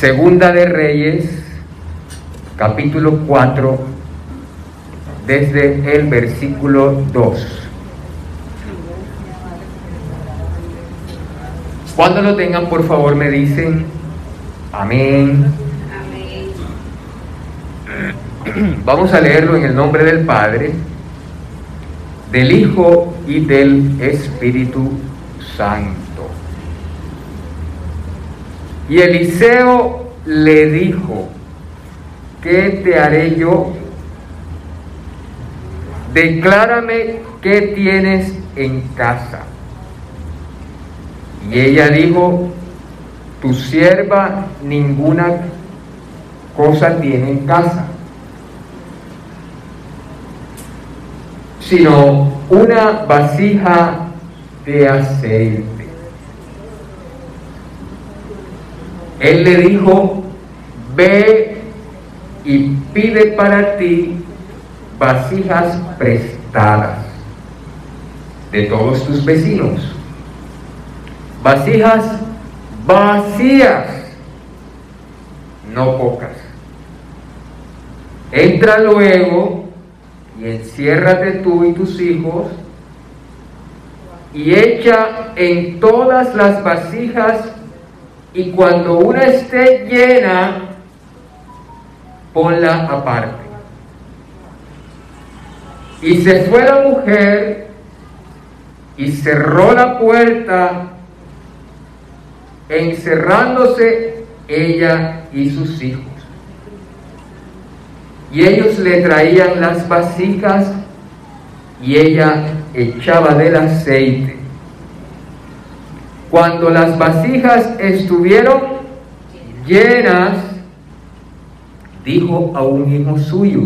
Segunda de Reyes, capítulo 4, desde el versículo 2. Cuando lo tengan, por favor, me dicen amén. Vamos a leerlo en el nombre del Padre, del Hijo y del Espíritu Santo. Y Eliseo le dijo, ¿qué te haré yo? Declárame qué tienes en casa. Y ella dijo, tu sierva ninguna cosa tiene en casa, sino una vasija de aceite. Él le dijo, ve y pide para ti vasijas prestadas de todos tus vecinos. Vasijas vacías, no pocas. Entra luego y enciérrate tú y tus hijos y echa en todas las vasijas y cuando una esté llena, ponla aparte. Y se fue la mujer y cerró la puerta, encerrándose ella y sus hijos. Y ellos le traían las vasijas y ella echaba del aceite cuando las vasijas estuvieron llenas, dijo a un hijo suyo,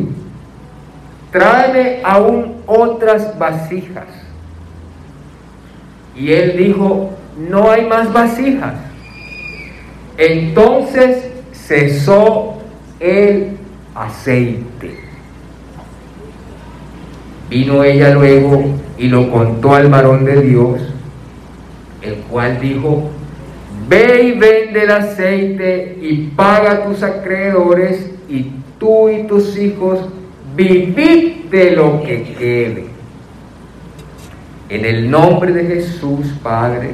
tráeme aún otras vasijas. Y él dijo, no hay más vasijas. Entonces cesó el aceite. Vino ella luego y lo contó al varón de Dios el cual dijo, ve y vende el aceite y paga a tus acreedores y tú y tus hijos vivid de lo que quede. En el nombre de Jesús, Padre,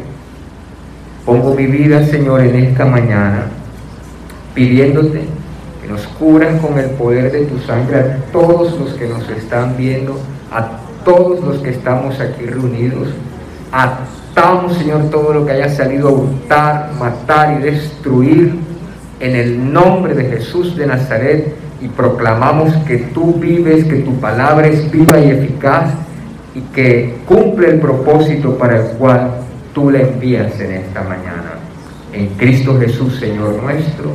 pongo mi vida, Señor, en esta mañana, pidiéndote que nos curan con el poder de tu sangre a todos los que nos están viendo, a todos los que estamos aquí reunidos, a Señor, todo lo que haya salido a hurtar, matar y destruir en el nombre de Jesús de Nazaret y proclamamos que tú vives, que tu palabra es viva y eficaz y que cumple el propósito para el cual tú le envías en esta mañana. En Cristo Jesús, Señor nuestro.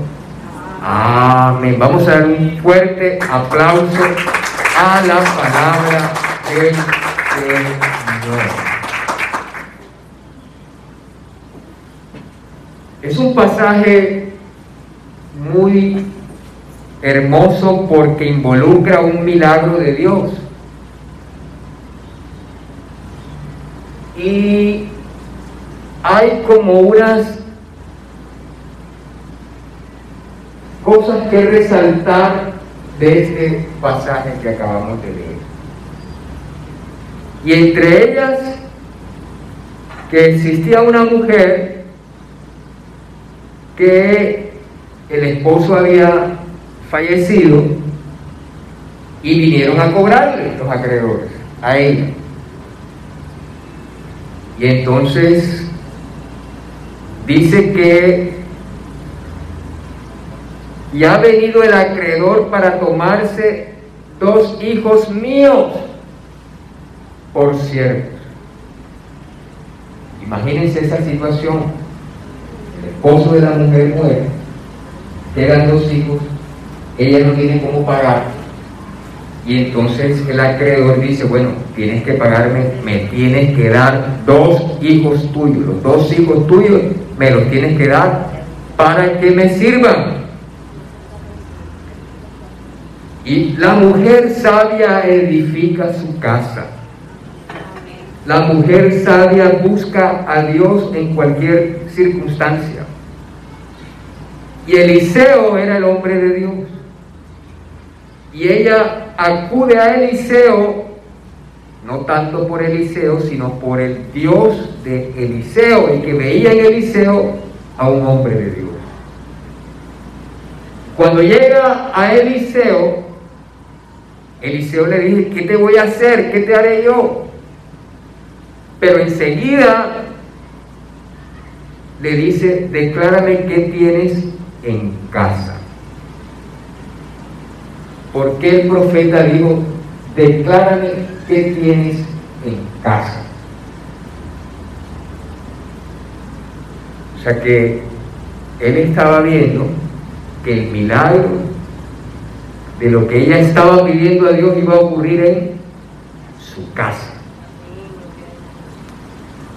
Amén. Vamos a dar un fuerte aplauso a la palabra del Señor. Es un pasaje muy hermoso porque involucra un milagro de Dios. Y hay como unas cosas que resaltar de este pasaje que acabamos de leer. Y entre ellas, que existía una mujer que el esposo había fallecido y vinieron a cobrarle los acreedores a ella. Y entonces dice que ya ha venido el acreedor para tomarse dos hijos míos por cierto. Imagínense esa situación el esposo de la mujer muere, quedan dos hijos, ella no tiene cómo pagar. Y entonces el acreedor dice, bueno, tienes que pagarme, me tienes que dar dos hijos tuyos, los dos hijos tuyos me los tienes que dar para que me sirvan. Y la mujer sabia edifica su casa. La mujer sabia busca a Dios en cualquier circunstancia. Y Eliseo era el hombre de Dios. Y ella acude a Eliseo, no tanto por Eliseo, sino por el Dios de Eliseo, y que veía en Eliseo a un hombre de Dios. Cuando llega a Eliseo, Eliseo le dice, ¿qué te voy a hacer? ¿Qué te haré yo? Pero enseguida le dice, declárame qué tienes en casa. Porque el profeta dijo, declárame qué tienes en casa. O sea que él estaba viendo que el milagro de lo que ella estaba pidiendo a Dios iba a ocurrir en su casa.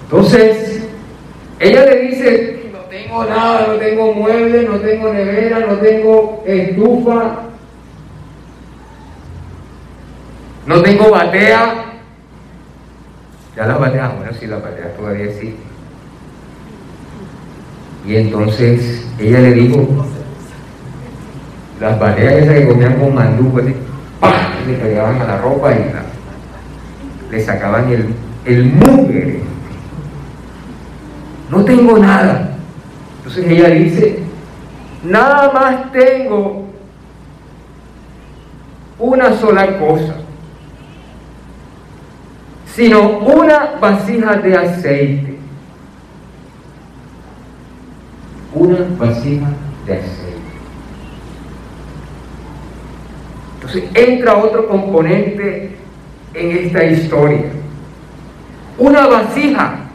Entonces, ella le dice, no tengo nada, no tengo muebles, no tengo nevera, no tengo estufa, no tengo batea. Ya la batea, bueno, sí, la batea todavía sí. Y entonces ella le dijo, las bateas esas que comían con mandú, así, le pegaban a la ropa y le sacaban el, el mugre no tengo nada. Entonces ella dice, nada más tengo una sola cosa, sino una vasija de aceite. Una vasija de aceite. Entonces entra otro componente en esta historia. Una vasija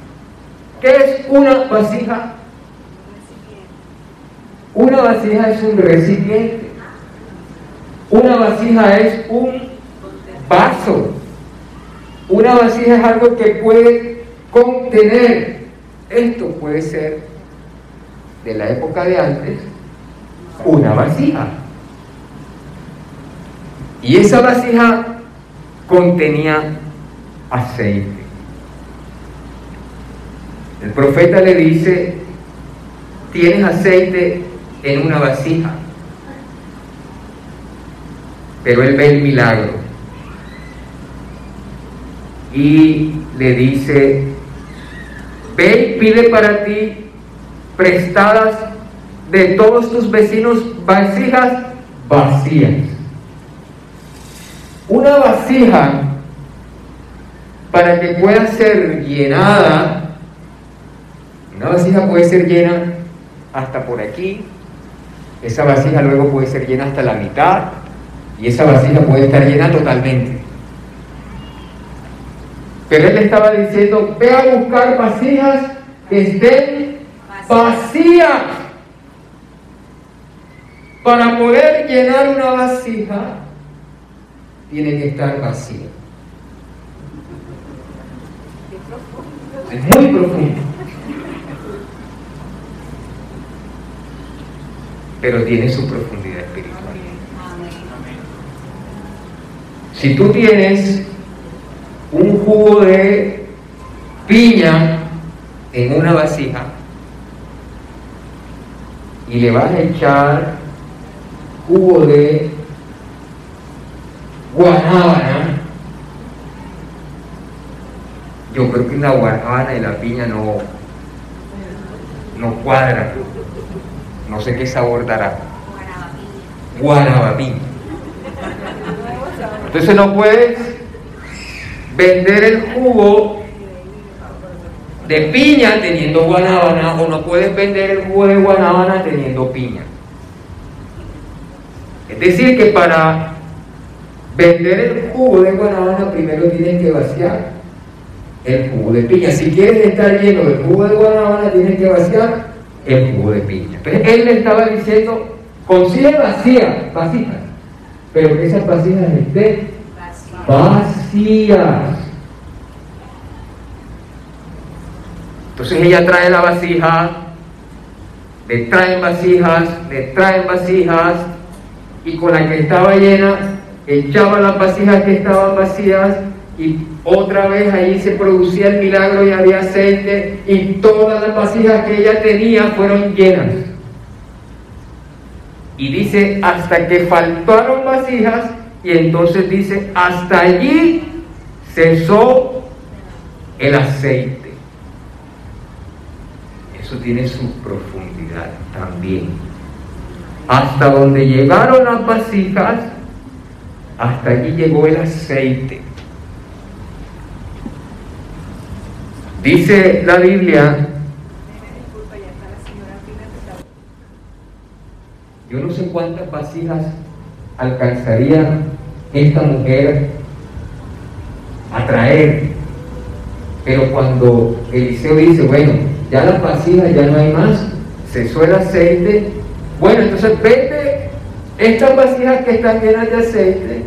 ¿Qué es una vasija? Una vasija es un recipiente. Una vasija es un vaso. Una vasija es algo que puede contener. Esto puede ser de la época de antes una vasija. Y esa vasija contenía aceite. El profeta le dice, tienes aceite en una vasija, pero él ve el milagro y le dice, ve y pide para ti prestadas de todos tus vecinos vasijas vacías. Una vasija para que pueda ser llenada una vasija puede ser llena hasta por aquí, esa vasija luego puede ser llena hasta la mitad y esa vasija puede estar llena totalmente. Pero él estaba diciendo, ve a buscar vasijas que estén vacías. Para poder llenar una vasija, tiene que estar vacía. Es muy profundo. Pero tiene su profundidad espiritual. Si tú tienes un jugo de piña en una vasija y le vas a echar jugo de guanábana, yo creo que la guanábana y la piña no, no cuadran. No sé qué sabor dará. Guanabapín. Entonces no puedes vender el jugo de piña teniendo guanábana o no puedes vender el jugo de guanábana teniendo piña. Es decir, que para vender el jugo de guanábana primero tienes que vaciar el jugo de piña. Si quieres estar lleno del jugo de guanábana tienes que vaciar el jugo de piña. Entonces él le estaba diciendo, consigue vacías, vasijas, pero esas vasijas estén vacías. Entonces ella trae la vasija, le traen vasijas, le traen vasijas, y con la que estaba llena, echaba las vasijas que estaban vacías y otra vez ahí se producía el milagro y había aceite y todas las vasijas que ella tenía fueron llenas. Y dice, hasta que faltaron vasijas y entonces dice, hasta allí cesó el aceite. Eso tiene su profundidad también. Hasta donde llegaron las vasijas, hasta allí llegó el aceite. Dice la Biblia, yo no sé cuántas vasijas alcanzaría esta mujer a traer, pero cuando Eliseo dice, bueno, ya las vasijas ya no hay más, cesó el aceite, bueno, entonces vete estas vasijas que están llenas de aceite,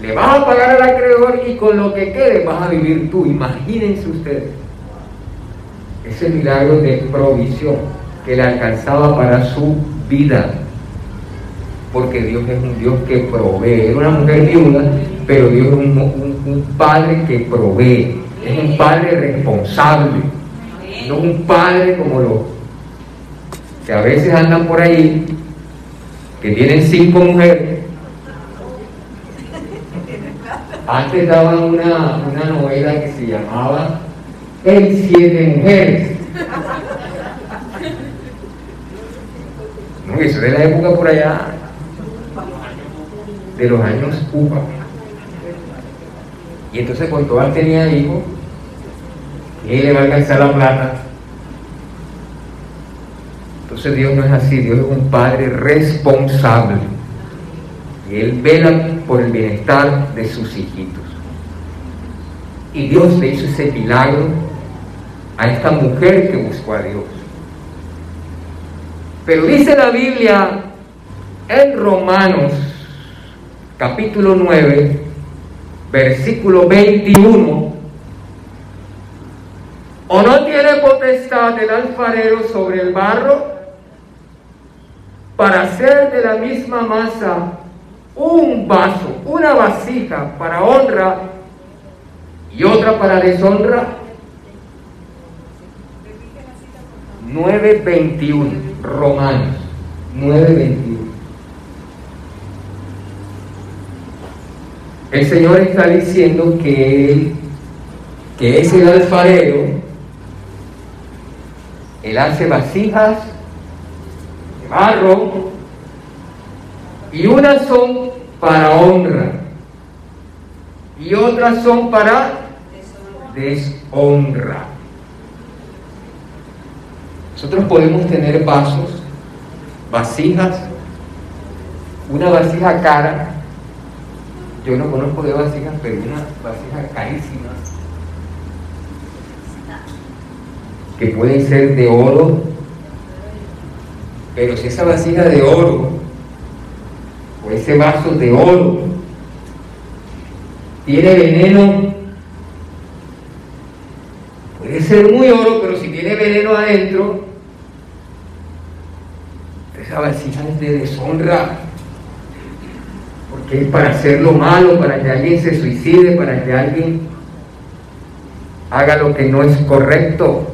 le vas a pagar al acreedor y con lo que quede vas a vivir tú. Imagínense ustedes ese milagro de provisión que le alcanzaba para su vida. Porque Dios es un Dios que provee. Era una mujer viuda, pero Dios es un, padre que provee. Es un padre responsable. No un padre como los que a veces andan por ahí, que tienen cinco mujeres antes daban una, novela que se llamaba El Siete Mujeres. No, eso de la época por allá, de los años UPA. Y entonces cuando todas tenía hijos, él le va a alcanzar la plata. Entonces Dios no es así, Dios es un padre responsable. Y Él vela por el bienestar de sus hijitos. Y Dios le hizo ese milagro a esta mujer que buscó a Dios. Pero dice la Biblia en Romanos capítulo 9, versículo 21, ¿o no tiene potestad el alfarero sobre el barro para hacer de la misma masa un vaso, una vasija para honra y otra para deshonra. 9.21, Romanos 9.21. El Señor está diciendo que que es el alfarero, Él hace vasijas de barro, y unas son para honra y otras son para deshonra. Nosotros podemos tener vasos, vasijas, una vasija cara. Yo no conozco de vasijas, pero una vasija carísima. Que pueden ser de oro. Pero si esa vasija de oro o ese vaso de oro. Tiene veneno, puede ser muy oro, pero si tiene veneno adentro, esa vasija es de deshonra, porque es para hacer lo malo, para que alguien se suicide, para que alguien haga lo que no es correcto.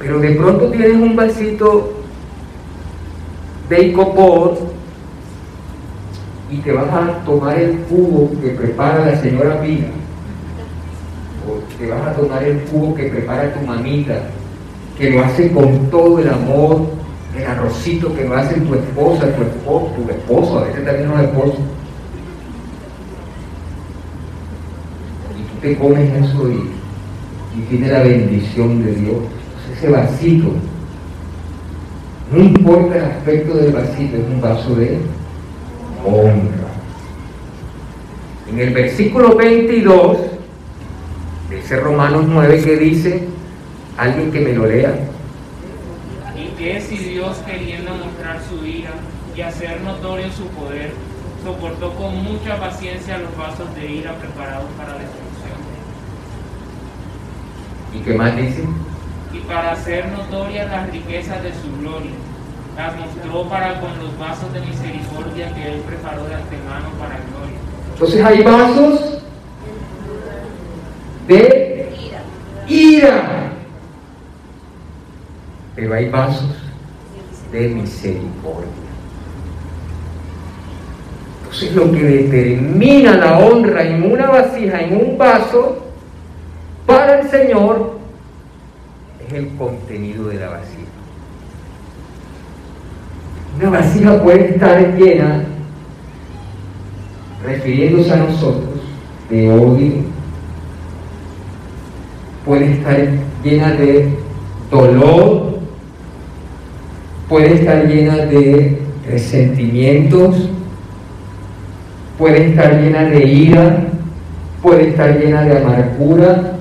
Pero de pronto tienes un vasito de y te vas a tomar el jugo que prepara la señora Pina. O te vas a tomar el jugo que prepara tu mamita que lo hace con todo el amor el arrocito que lo hace tu esposa, tu esposo, tu esposo, a veces también los esposos. Y tú te comes eso y, y tiene la bendición de Dios. Ese vasito no importa el aspecto del vasito, es un vaso de honra. En el versículo 22, de ese Romanos 9 que dice, Alguien que me lo lea. Y que si Dios queriendo mostrar su ira y hacer notorio su poder, soportó con mucha paciencia los vasos de ira preparados para destrucción. ¿Y qué más dice? Y para hacer notorias las riquezas de su gloria, las mostró para con los vasos de misericordia que él preparó de antemano para gloria. Entonces hay vasos de ira. Pero hay vasos de misericordia. Entonces lo que determina la honra en una vasija, en un vaso, para el Señor, el contenido de la vasija. Una vasija puede estar llena, refiriéndose a nosotros, de odio, puede estar llena de dolor, puede estar llena de resentimientos, puede estar llena de ira, puede estar llena de amargura,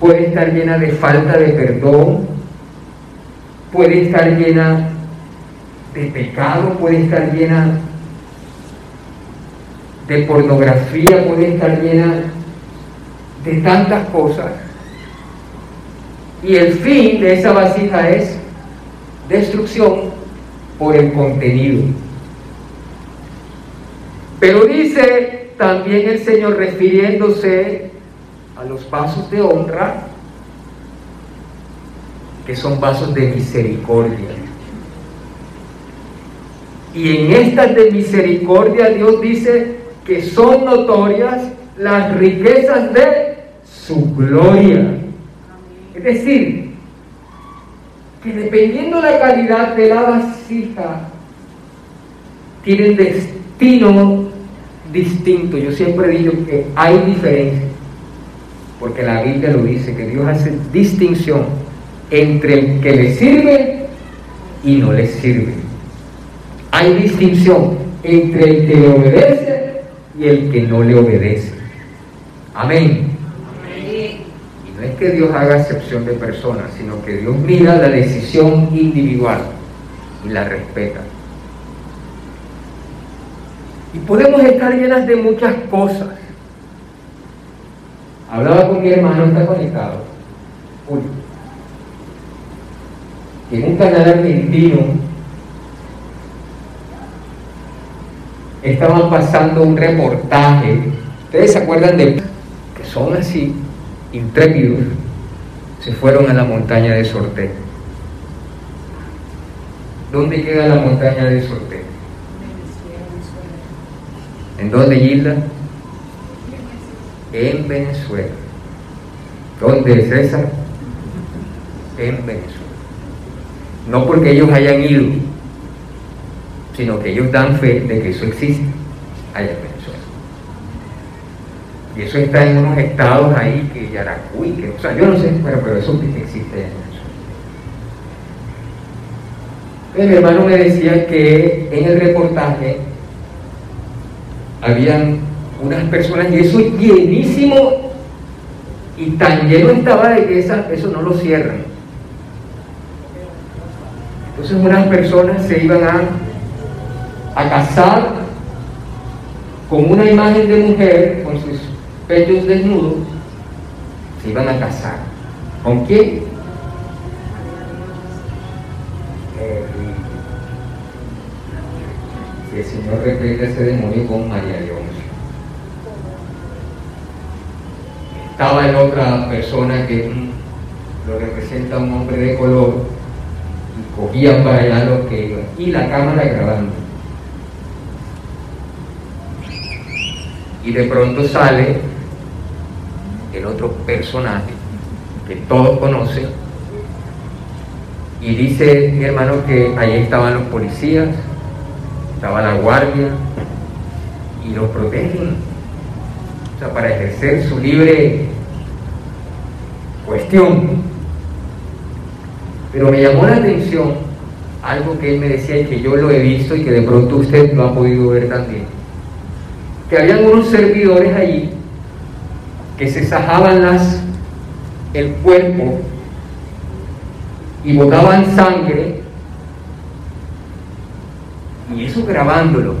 puede estar llena de falta de perdón, puede estar llena de pecado, puede estar llena de pornografía, puede estar llena de tantas cosas. Y el fin de esa vasija es destrucción por el contenido. Pero dice también el Señor refiriéndose a los vasos de honra, que son vasos de misericordia. Y en estas de misericordia Dios dice que son notorias las riquezas de su gloria. Es decir, que dependiendo la calidad de la vasija, tienen destino distinto. Yo siempre digo que hay diferencia, porque la Biblia lo dice, que Dios hace distinción entre el que le sirve y no le sirve. Hay distinción entre el que le obedece y el que no le obedece. Amén. Y no es que Dios haga excepción de personas, sino que Dios mira la decisión individual y la respeta. Y podemos estar llenas de muchas cosas. Hablaba con mi hermano, está conectado. Uy. En un canal argentino estaban pasando un reportaje. ¿Ustedes se acuerdan de que son así, intrépidos? Se fueron a la montaña de Sorte. ¿Dónde queda la montaña de Sorte? ¿En dónde, Gilda? En Venezuela. ¿Dónde, César? En Venezuela. No porque ellos hayan ido, sino que ellos dan fe de que eso existe allá en Venezuela. Y eso está en unos estados ahí que Yaracuy, que, o sea, yo no sé, pero, pero eso existe en Venezuela. Entonces, mi hermano me decía que en el reportaje habían unas personas y eso es llenísimo y tan lleno estaba de que esa, eso no lo cierran. Entonces unas personas se iban a, a casar con una imagen de mujer, con sus pechos desnudos, se iban a casar. ¿Con quién? Y el Señor reprende ese demonio con María León. Estaba en otra persona que lo representa un hombre de color y cogía para allá lo que iba. Y la cámara grabando. Y de pronto sale el otro personaje que todos conocen y dice mi hermano que ahí estaban los policías, estaba la guardia y los protegen, o sea, para ejercer su libre cuestión. Pero me llamó la atención algo que él me decía y que yo lo he visto y que de pronto usted lo ha podido ver también, que habían unos servidores allí que se sajaban las, el cuerpo y botaban sangre, y eso grabándolo.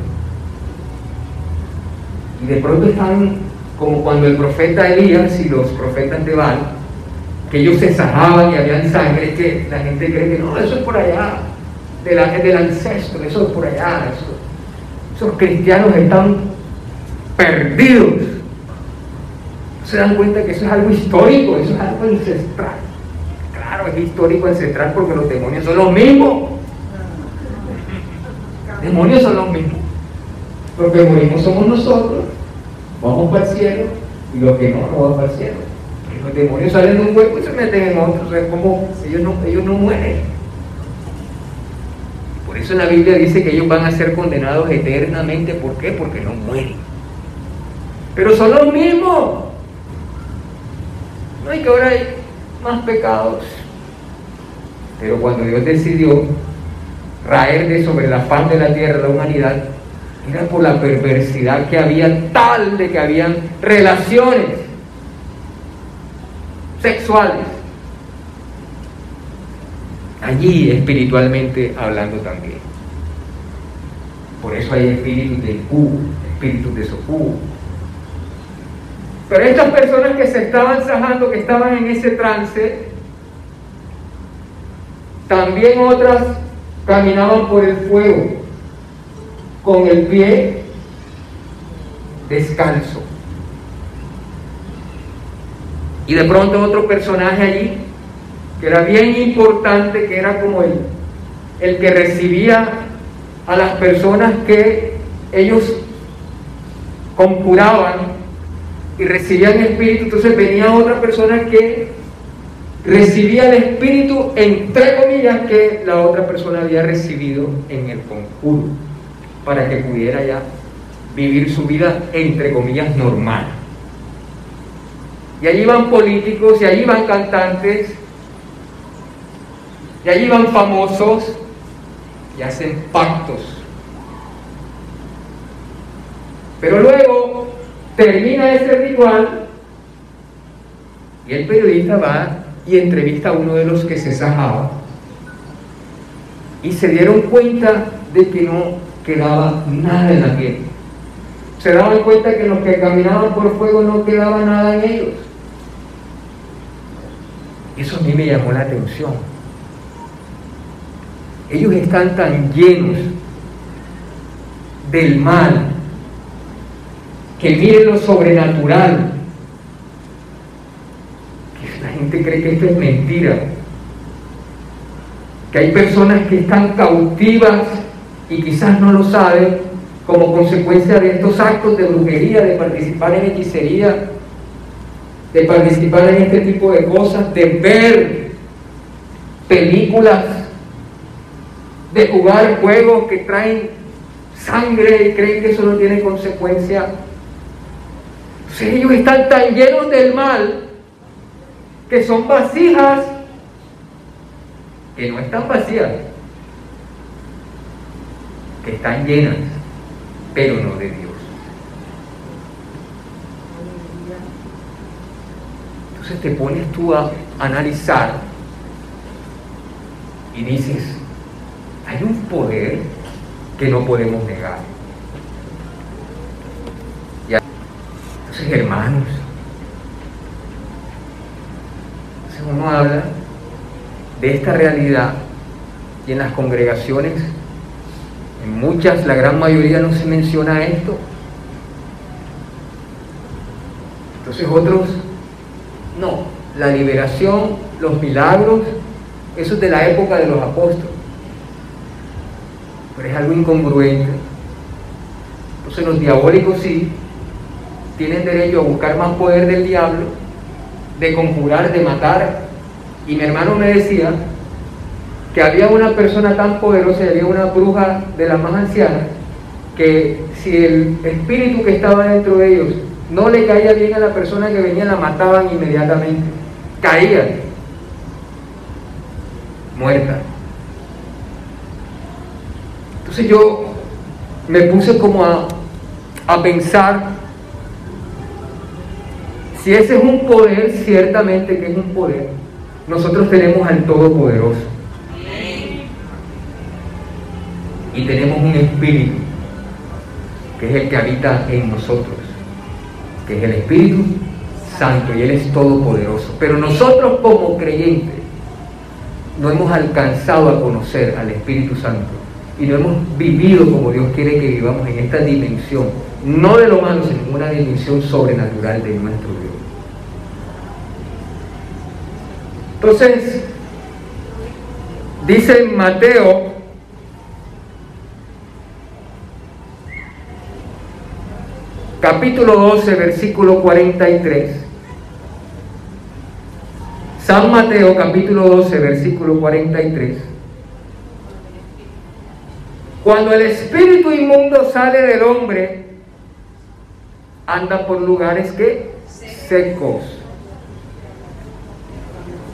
Y de pronto están como cuando el profeta Elías y los profetas de Baal, que ellos se sajaban y habían sangre, que la gente cree que no, eso es por allá, de la, del ancestro, eso es por allá, esos cristianos están perdidos. Se dan cuenta que eso es algo histórico, eso es algo ancestral. Claro, es histórico ancestral porque los demonios son los mismos. Demonios son los mismos. Los que morimos somos nosotros, vamos para el cielo, y los que no, no van para el cielo. Los demonios salen de un cuerpo y se meten en otro, es como ellos no, ellos no mueren. Por eso la Biblia dice que ellos van a ser condenados eternamente. ¿Por qué? Porque no mueren. Pero son los mismos. No hay que ahora hay más pecados. Pero cuando Dios decidió raer de sobre la faz de la tierra la humanidad, era por la perversidad que había tal de que habían relaciones sexuales. Allí espiritualmente hablando también. Por eso hay espíritus de Q, espíritus de Sokú. Pero estas personas que se estaban sajando, que estaban en ese trance, también otras caminaban por el fuego con el pie descalzo. Y de pronto otro personaje allí, que era bien importante, que era como el, el que recibía a las personas que ellos conjuraban y recibían espíritu, entonces venía otra persona que recibía el espíritu, entre comillas, que la otra persona había recibido en el conjuro, para que pudiera ya vivir su vida, entre comillas, normal. Y allí van políticos, y allí van cantantes, y allí van famosos, y hacen pactos. Pero luego termina ese ritual y el periodista va y entrevista a uno de los que se sajaba y se dieron cuenta de que no quedaba nada en la piel. Se daban cuenta que los que caminaban por fuego no quedaba nada en ellos. Eso a mí me llamó la atención. Ellos están tan llenos del mal que miren lo sobrenatural gente cree que esto es mentira. Que hay personas que están cautivas y quizás no lo saben como consecuencia de estos actos de brujería, de participar en hechicería, de participar en este tipo de cosas, de ver películas, de jugar juegos que traen sangre y creen que eso no tiene consecuencia. Ellos están tan llenos del mal que son vasijas que no están vacías, que están llenas, pero no de Dios. Entonces te pones tú a analizar y dices, hay un poder que no podemos negar. Entonces, hermanos, uno habla de esta realidad y en las congregaciones, en muchas, la gran mayoría no se menciona esto. Entonces otros, no, la liberación, los milagros, eso es de la época de los apóstoles. Pero es algo incongruente. Entonces los diabólicos sí tienen derecho a buscar más poder del diablo de conjurar, de matar. Y mi hermano me decía que había una persona tan poderosa había una bruja de las más ancianas que si el espíritu que estaba dentro de ellos no le caía bien a la persona que venía, la mataban inmediatamente. Caía. Muerta. Entonces yo me puse como a, a pensar si ese es un poder, ciertamente que es un poder, nosotros tenemos al Todopoderoso. Y tenemos un espíritu que es el que habita en nosotros que es el Espíritu Santo y Él es todopoderoso. Pero nosotros como creyentes no hemos alcanzado a conocer al Espíritu Santo y no hemos vivido como Dios quiere que vivamos en esta dimensión, no de lo malo, sino en una dimensión sobrenatural de nuestro Dios. Entonces, dice Mateo capítulo 12, versículo 43. San Mateo capítulo 12, versículo 43. Cuando el espíritu inmundo sale del hombre, anda por lugares que secos,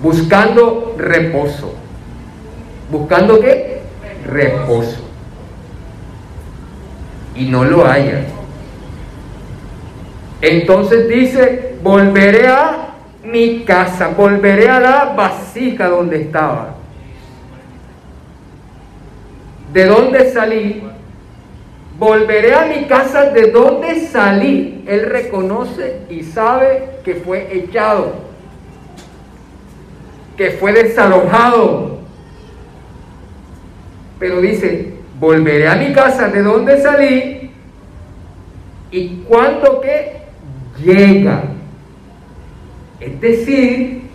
buscando reposo. ¿Buscando qué? Reposo. Y no lo haya. Entonces dice, volveré a mi casa, volveré a la vasija donde estaba. ¿De dónde salí? Volveré a mi casa de donde salí. Él reconoce y sabe que fue echado, que fue desalojado. Pero dice, volveré a mi casa de donde salí. ¿Y cuando que llega? Es decir,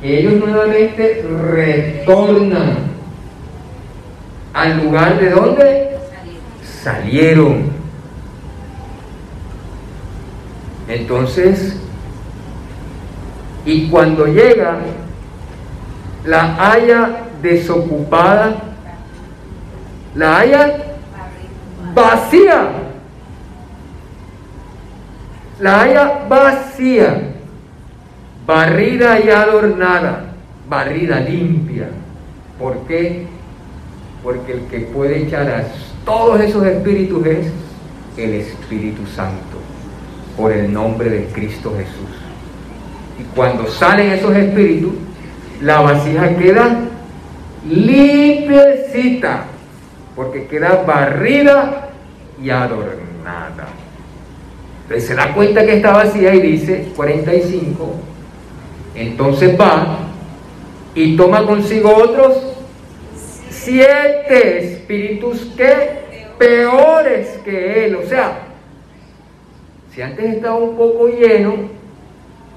que ellos nuevamente retornan al lugar de donde salieron. Entonces, y cuando llega, la haya desocupada, la haya vacía, la haya vacía, barrida y adornada, barrida limpia. ¿Por qué? Porque el que puede echar a todos esos espíritus es el Espíritu Santo, por el nombre de Cristo Jesús. Y cuando salen esos espíritus, la vasija queda limpiecita, porque queda barrida y adornada. Entonces se da cuenta que está vacía y dice 45, entonces va y toma consigo otros siete espíritus que peores que él. O sea, si antes estaba un poco lleno,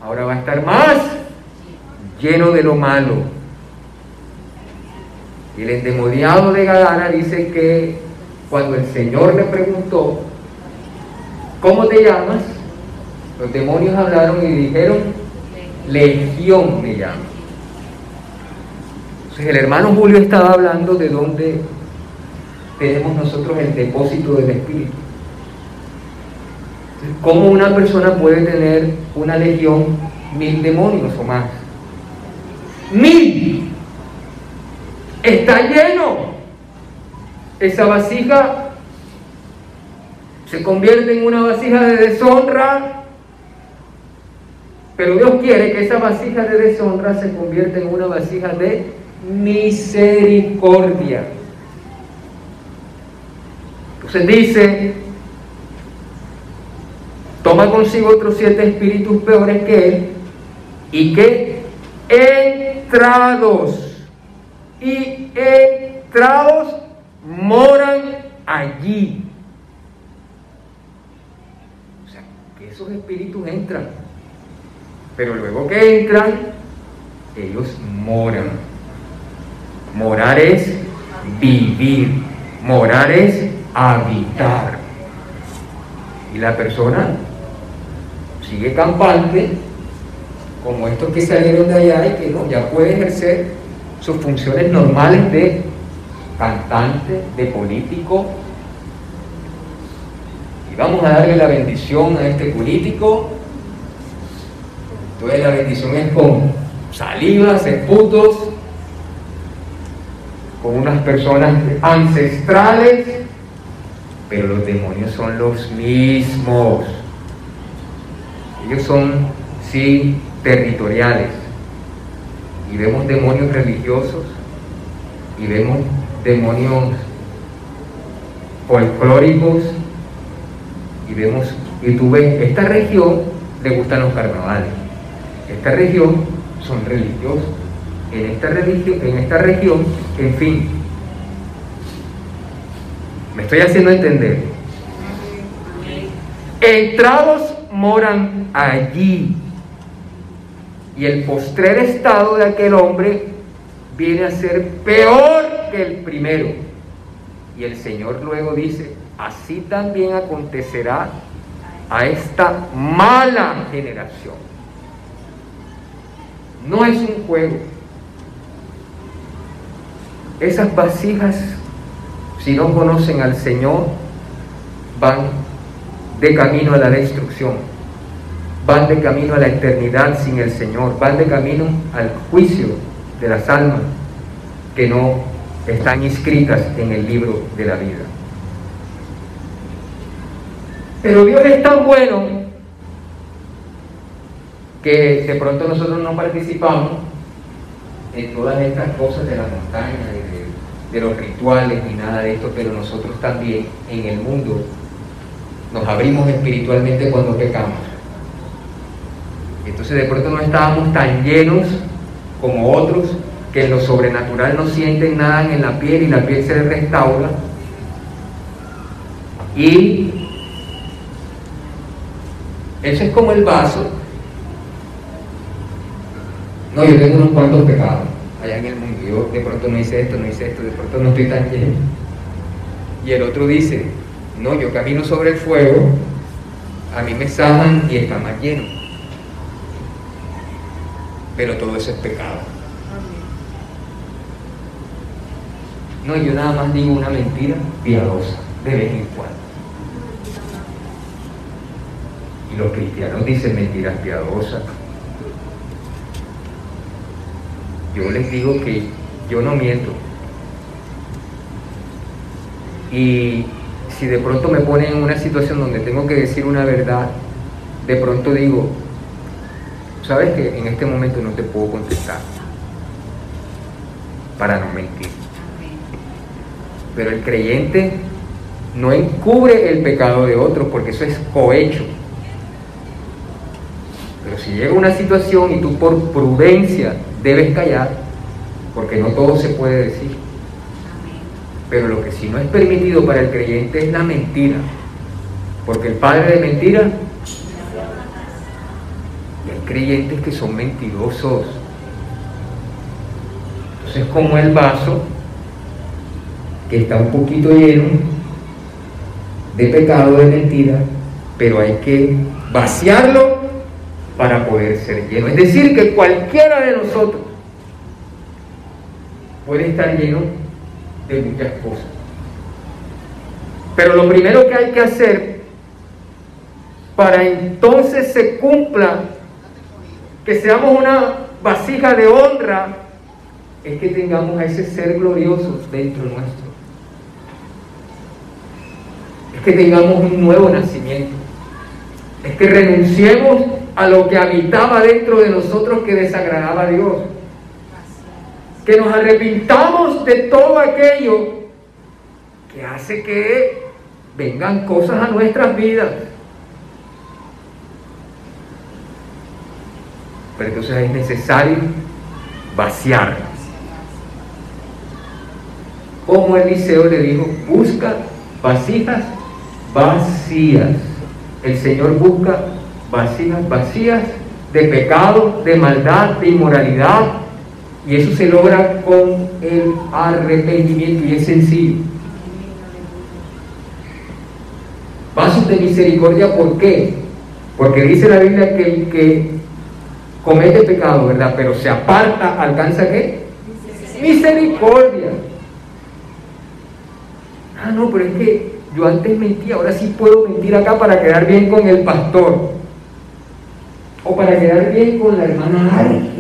ahora va a estar más lleno de lo malo. Y el endemoniado de Gadara dice que cuando el Señor le preguntó, ¿cómo te llamas? Los demonios hablaron y dijeron, Legión me llama. Entonces el hermano Julio estaba hablando de dónde tenemos nosotros el depósito del Espíritu. ¿Cómo una persona puede tener una legión, mil demonios o más? Mil. Está lleno. Esa vasija se convierte en una vasija de deshonra, pero Dios quiere que esa vasija de deshonra se convierta en una vasija de misericordia. Entonces dice, toma consigo otros siete espíritus peores que él y que entrados y entrados moran allí. O sea, que esos espíritus entran, pero luego que entran, ellos moran. Morar es vivir, morar es habitar. Y la persona sigue campante, como estos que salieron de allá y que no, ya puede ejercer sus funciones normales de cantante, de político. Y vamos a darle la bendición a este político. Entonces la bendición es con saliva, putos, con unas personas ancestrales, pero los demonios son los mismos. Ellos son, sí, territoriales. Y vemos demonios religiosos y vemos demonios folclóricos y vemos, y tú ves, esta región le gustan los carnavales, esta región son religiosos, en esta, en esta región, en fin, me estoy haciendo entender. Entrados moran allí y el postrer estado de aquel hombre viene a ser peor que el primero. Y el Señor luego dice, así también acontecerá a esta mala generación. No es un juego. Esas vasijas, si no conocen al Señor, van de camino a la destrucción, van de camino a la eternidad sin el Señor, van de camino al juicio de las almas que no están inscritas en el libro de la vida. Pero Dios es tan bueno que de pronto nosotros no participamos en todas estas cosas de la montaña, de, de los rituales ni nada de esto, pero nosotros también en el mundo nos abrimos espiritualmente cuando pecamos. Entonces de pronto no estábamos tan llenos como otros que en lo sobrenatural no sienten nada en la piel y la piel se restaura. Y eso es como el vaso. No, yo tengo unos cuantos pecados allá en el mundo. Yo de pronto no hice esto, no hice esto, de pronto no estoy tan lleno. Y el otro dice, no, yo camino sobre el fuego, a mí me sanan y está más lleno. Pero todo eso es pecado. No, yo nada más digo una mentira piadosa, de vez en cuando. Y los cristianos dicen mentiras piadosas. Yo les digo que yo no miento. Y si de pronto me ponen en una situación donde tengo que decir una verdad, de pronto digo, sabes que en este momento no te puedo contestar para no mentir. Pero el creyente no encubre el pecado de otro porque eso es cohecho. Pero si llega una situación y tú por prudencia debes callar, porque no todo se puede decir. Pero lo que sí no es permitido para el creyente es la mentira. Porque el padre de mentira, y hay creyentes que son mentirosos. Entonces como el vaso que está un poquito lleno de pecado, de mentira, pero hay que vaciarlo para poder ser lleno. Es decir, que cualquiera de nosotros puede estar lleno de muchas cosas. Pero lo primero que hay que hacer para entonces se cumpla que seamos una vasija de honra es que tengamos a ese ser glorioso dentro nuestro. Es que tengamos un nuevo nacimiento. Es que renunciemos a lo que habitaba dentro de nosotros que desagradaba a Dios que nos arrepintamos de todo aquello que hace que vengan cosas a nuestras vidas. Pero entonces es necesario vaciar. Como Eliseo le dijo, busca vasijas vacías. El Señor busca vasijas vacías de pecado, de maldad, de inmoralidad, y eso se logra con el arrepentimiento y es sencillo. Vasos de misericordia, ¿por qué? Porque dice la Biblia que el que comete pecado, ¿verdad? Pero se aparta, alcanza qué? Misericordia. Ah, no, pero es que yo antes mentía, ahora sí puedo mentir acá para quedar bien con el pastor. O para quedar bien con la hermana Arge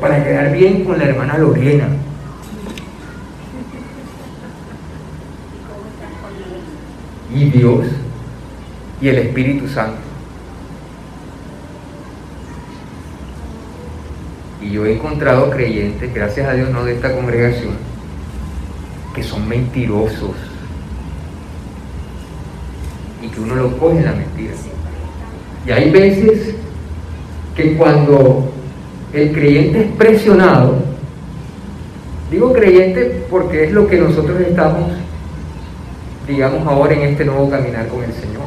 para quedar bien con la hermana Lorena. Y Dios y el Espíritu Santo. Y yo he encontrado creyentes, gracias a Dios no de esta congregación, que son mentirosos y que uno lo coge en la mentira. Y hay veces que cuando el creyente es presionado, digo creyente porque es lo que nosotros estamos, digamos, ahora en este nuevo caminar con el Señor.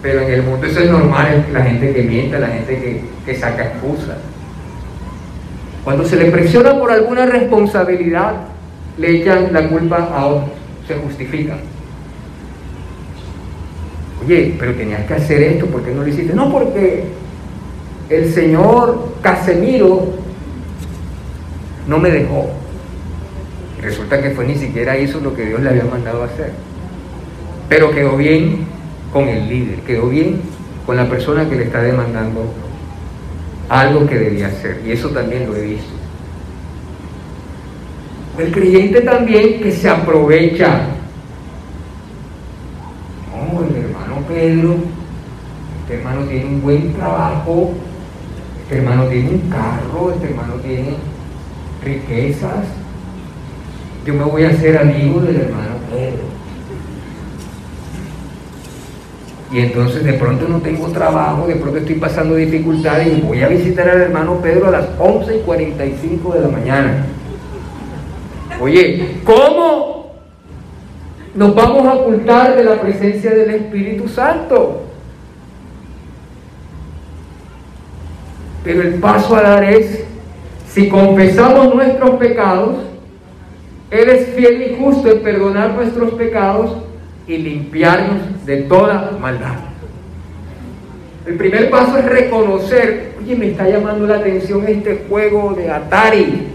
Pero en el mundo eso es normal, la gente que miente, la gente que, que saca excusas. Cuando se le presiona por alguna responsabilidad, le echan la culpa a otros, se justifica. Oye, pero tenías que hacer esto, ¿por qué no lo hiciste? No, porque el señor Casemiro no me dejó. Resulta que fue ni siquiera hizo lo que Dios le había mandado hacer. Pero quedó bien con el líder, quedó bien con la persona que le está demandando algo que debía hacer. Y eso también lo he visto. El creyente también que se aprovecha. No, el hermano Pedro, este hermano tiene un buen trabajo, este hermano tiene un carro, este hermano tiene riquezas. Yo me voy a hacer amigo del hermano Pedro. Y entonces de pronto no tengo trabajo, de pronto estoy pasando dificultades y voy a visitar al hermano Pedro a las 11 y 45 de la mañana. Oye, ¿cómo nos vamos a ocultar de la presencia del Espíritu Santo? Pero el paso a dar es, si confesamos nuestros pecados, Él es fiel y justo en perdonar nuestros pecados y limpiarnos de toda maldad. El primer paso es reconocer, oye, me está llamando la atención este juego de Atari.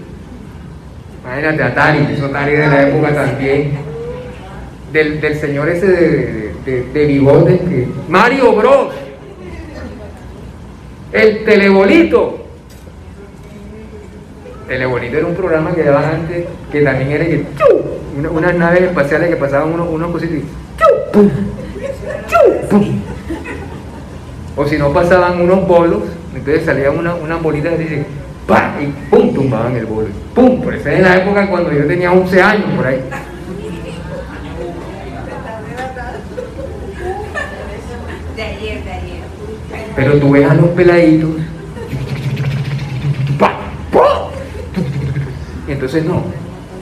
Imagínate Atari, eso Atari de la época también. Del, señor ese de, de, de bigotes que. Mario Bros. El telebolito. Telebolito era un programa que daban antes, que también era que, unas naves espaciales que pasaban unos, unos cositos o si no pasaban unos bolos, entonces salían unas una bolitas que dicen, ¡pam! y ¡pum! tumbaban el bolo. ¡Pum! Por eso es en la época cuando yo tenía 11 años por ahí. De ayer, de ayer. Pero tú ves a los peladitos. Y entonces no.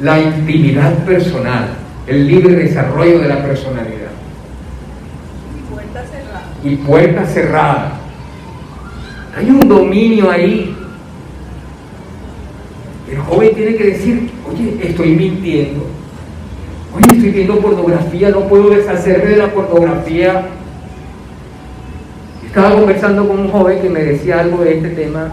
La intimidad personal, el libre desarrollo de la personalidad y puerta cerrada. Hay un dominio ahí. El joven tiene que decir, oye, estoy mintiendo. Oye, estoy viendo pornografía, no puedo deshacerme de la pornografía. Estaba conversando con un joven que me decía algo de este tema.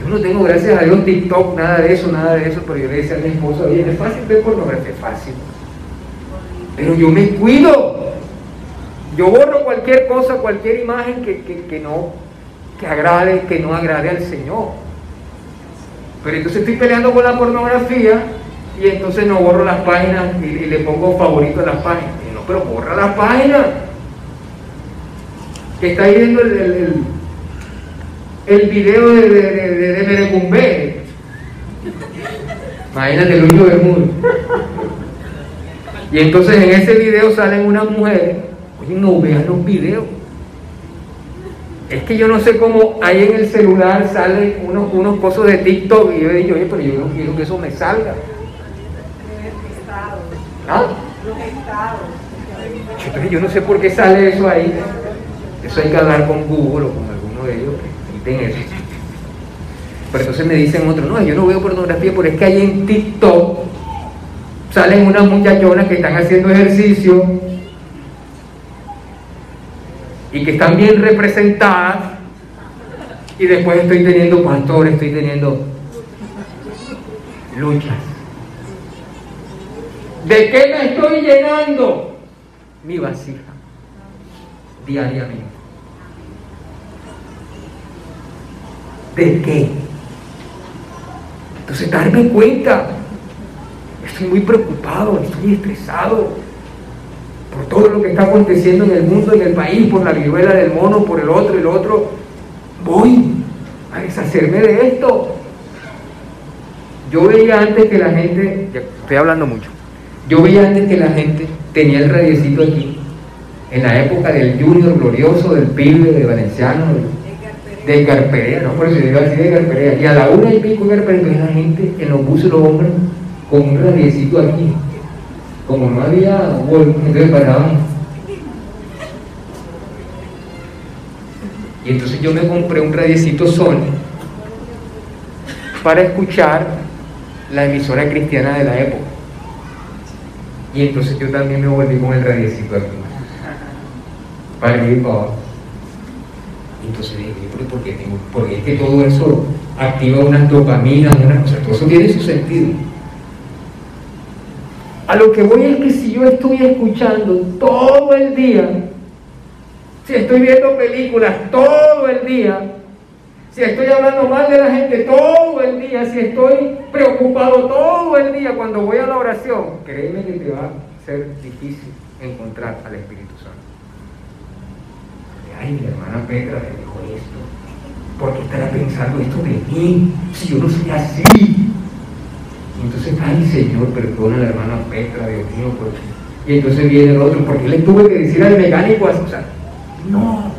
Yo no tengo, gracias a Dios, TikTok, nada de eso, nada de eso, pero yo le decía a mi esposa, oye, es fácil ver pornografía, es fácil. Pero yo me cuido. Yo borro cualquier cosa, cualquier imagen que, no que agrade, que no agrade al Señor. Pero entonces estoy peleando con la pornografía y entonces no borro las páginas y, le pongo favorito a las páginas. no, pero borra las páginas. Que está viendo el, el, el, video de, de, de, de Imagínate el único Bermudo. Y entonces en ese video salen unas mujeres Oye, no vean los videos. Es que yo no sé cómo ahí en el celular salen unos, unos cosas de TikTok y yo digo, oye, pero yo no quiero que eso me salga. ¿Ah? Entonces yo no sé por qué sale eso ahí. Eso hay que hablar con Google o con alguno de ellos que quiten. Pero entonces me dicen otros, no, yo no veo pornografía, pero es que ahí en TikTok salen unas muchachonas que están haciendo ejercicio y que están bien representadas y después estoy teniendo pastores, estoy teniendo luchas. ¿De qué me estoy llenando? Mi vasija, diariamente. ¿De qué? Entonces darme cuenta, estoy muy preocupado, estoy estresado, por todo lo que está aconteciendo en el mundo, en el país, por la viruela del mono, por el otro, el otro, voy a deshacerme de esto. Yo veía antes que la gente, estoy hablando mucho, yo veía antes que la gente tenía el radiecito aquí, en la época del Junior glorioso, del pibe, de Valenciano, de Garperea, ¿no? Por eso yo así de Garperea. Y a la una y pico de Garperea, la gente en los buses, los hombres, con un radiecito aquí. Como no había entonces paraban. Y entonces yo me compré un radiecito Sony para escuchar la emisora cristiana de la época. Y entonces yo también me volví con el radiecito aquí. Para ir para abajo. Entonces dije, ¿por qué? Porque es que todo eso activa unas dopaminas, unas cosas, todo eso tiene su sentido. A lo que voy es que si yo estoy escuchando todo el día, si estoy viendo películas todo el día, si estoy hablando mal de la gente todo el día, si estoy preocupado todo el día cuando voy a la oración, créeme que te va a ser difícil encontrar al Espíritu Santo. Ay, mi hermana Petra me dijo esto. ¿Por qué estará pensando esto de mí? Si yo no soy así. Entonces, ay Señor, perdona a la hermana Petra, Dios mío, y entonces viene el otro, porque le tuve que decir al mecánico, o sea, no,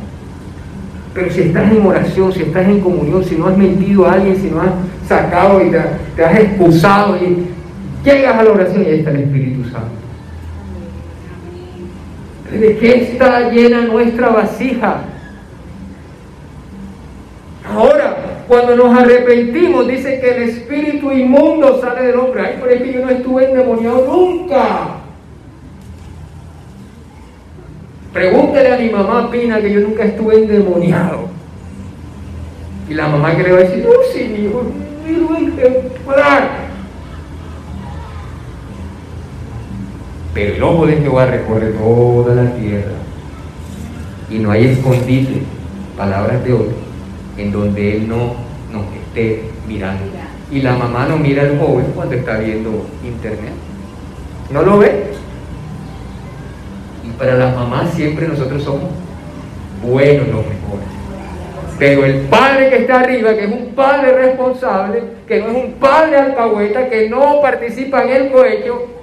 pero si estás en oración, si estás en comunión, si no has mentido a alguien, si no has sacado y te, has excusado y llegas a la oración y ahí está el Espíritu Santo. ¿De qué está llena nuestra vasija? Ahora, cuando nos arrepentimos, dice que el espíritu inmundo sale del hombre. Ay, por es que yo no estuve endemoniado nunca. Pregúntele a mi mamá Pina que yo nunca estuve endemoniado. Y la mamá que le va a decir, no, sí, mi hijo, Pero el ojo de Jehová recorre toda la tierra. Y no hay escondite, palabras de otro, en donde Él no nos esté mirando. Y la mamá no mira al joven cuando está viendo internet. ¿No lo ve? Y para las mamás siempre nosotros somos buenos los mejores. Pero el padre que está arriba, que es un padre responsable, que no es un padre alcahueta, que no participa en el cohecho,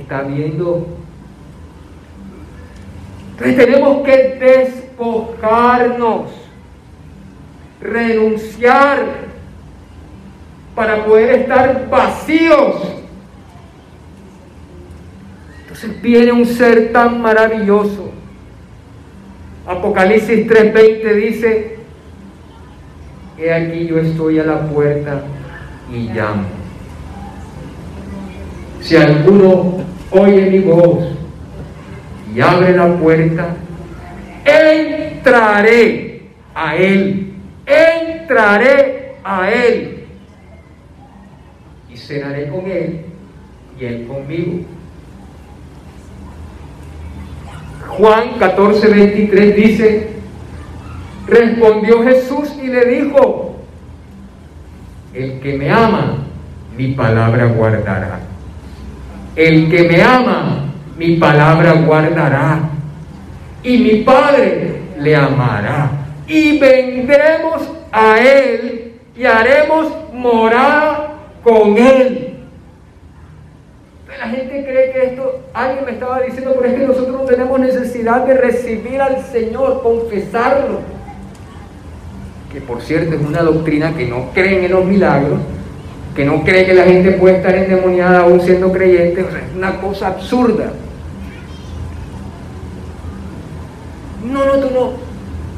está viendo. Entonces tenemos que despojarnos renunciar para poder estar vacíos. Entonces viene un ser tan maravilloso. Apocalipsis 3:20 dice, he aquí yo estoy a la puerta y llamo. Si alguno oye mi voz y abre la puerta, entraré a él entraré a Él y cenaré con Él y Él conmigo. Juan 14, 23 dice, respondió Jesús y le dijo, el que me ama, mi palabra guardará. El que me ama, mi palabra guardará. Y mi Padre le amará y vendremos a Él y haremos morada con Él. La gente cree que esto, alguien me estaba diciendo, pero es que nosotros no tenemos necesidad de recibir al Señor, confesarlo. Que por cierto es una doctrina que no creen en los milagros, que no cree que la gente puede estar endemoniada aún siendo creyente, o sea, es una cosa absurda. No, no, tú no,